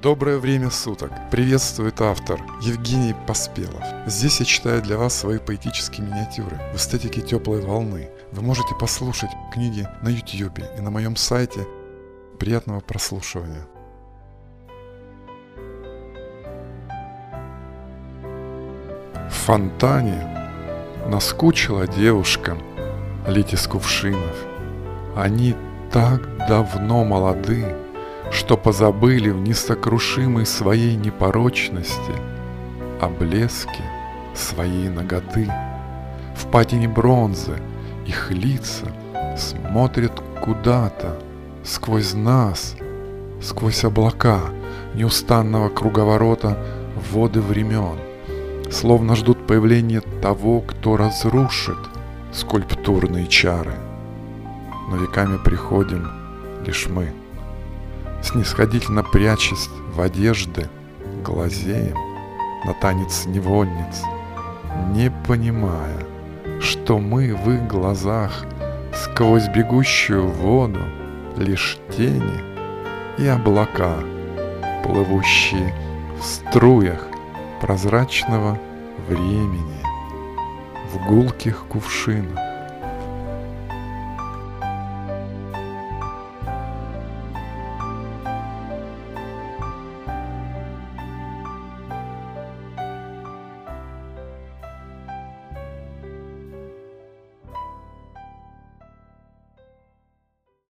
Доброе время суток! Приветствует автор Евгений Поспелов. Здесь я читаю для вас свои поэтические миниатюры в эстетике теплой волны. Вы можете послушать книги на YouTube и на моем сайте. Приятного прослушивания! В фонтане наскучила девушка лить из кувшинов. Они так давно молоды, что позабыли в несокрушимой своей непорочности о блеске своей ноготы. В патине бронзы их лица смотрят куда-то сквозь нас, сквозь облака неустанного круговорота воды времен, словно ждут появления того, кто разрушит скульптурные чары. Но веками приходим лишь мы – снисходительно прячась в одежды, глазеем на танец невольниц, не понимая, что мы в их глазах сквозь бегущую воду лишь тени и облака, плывущие в струях прозрачного времени в гулких кувшинах.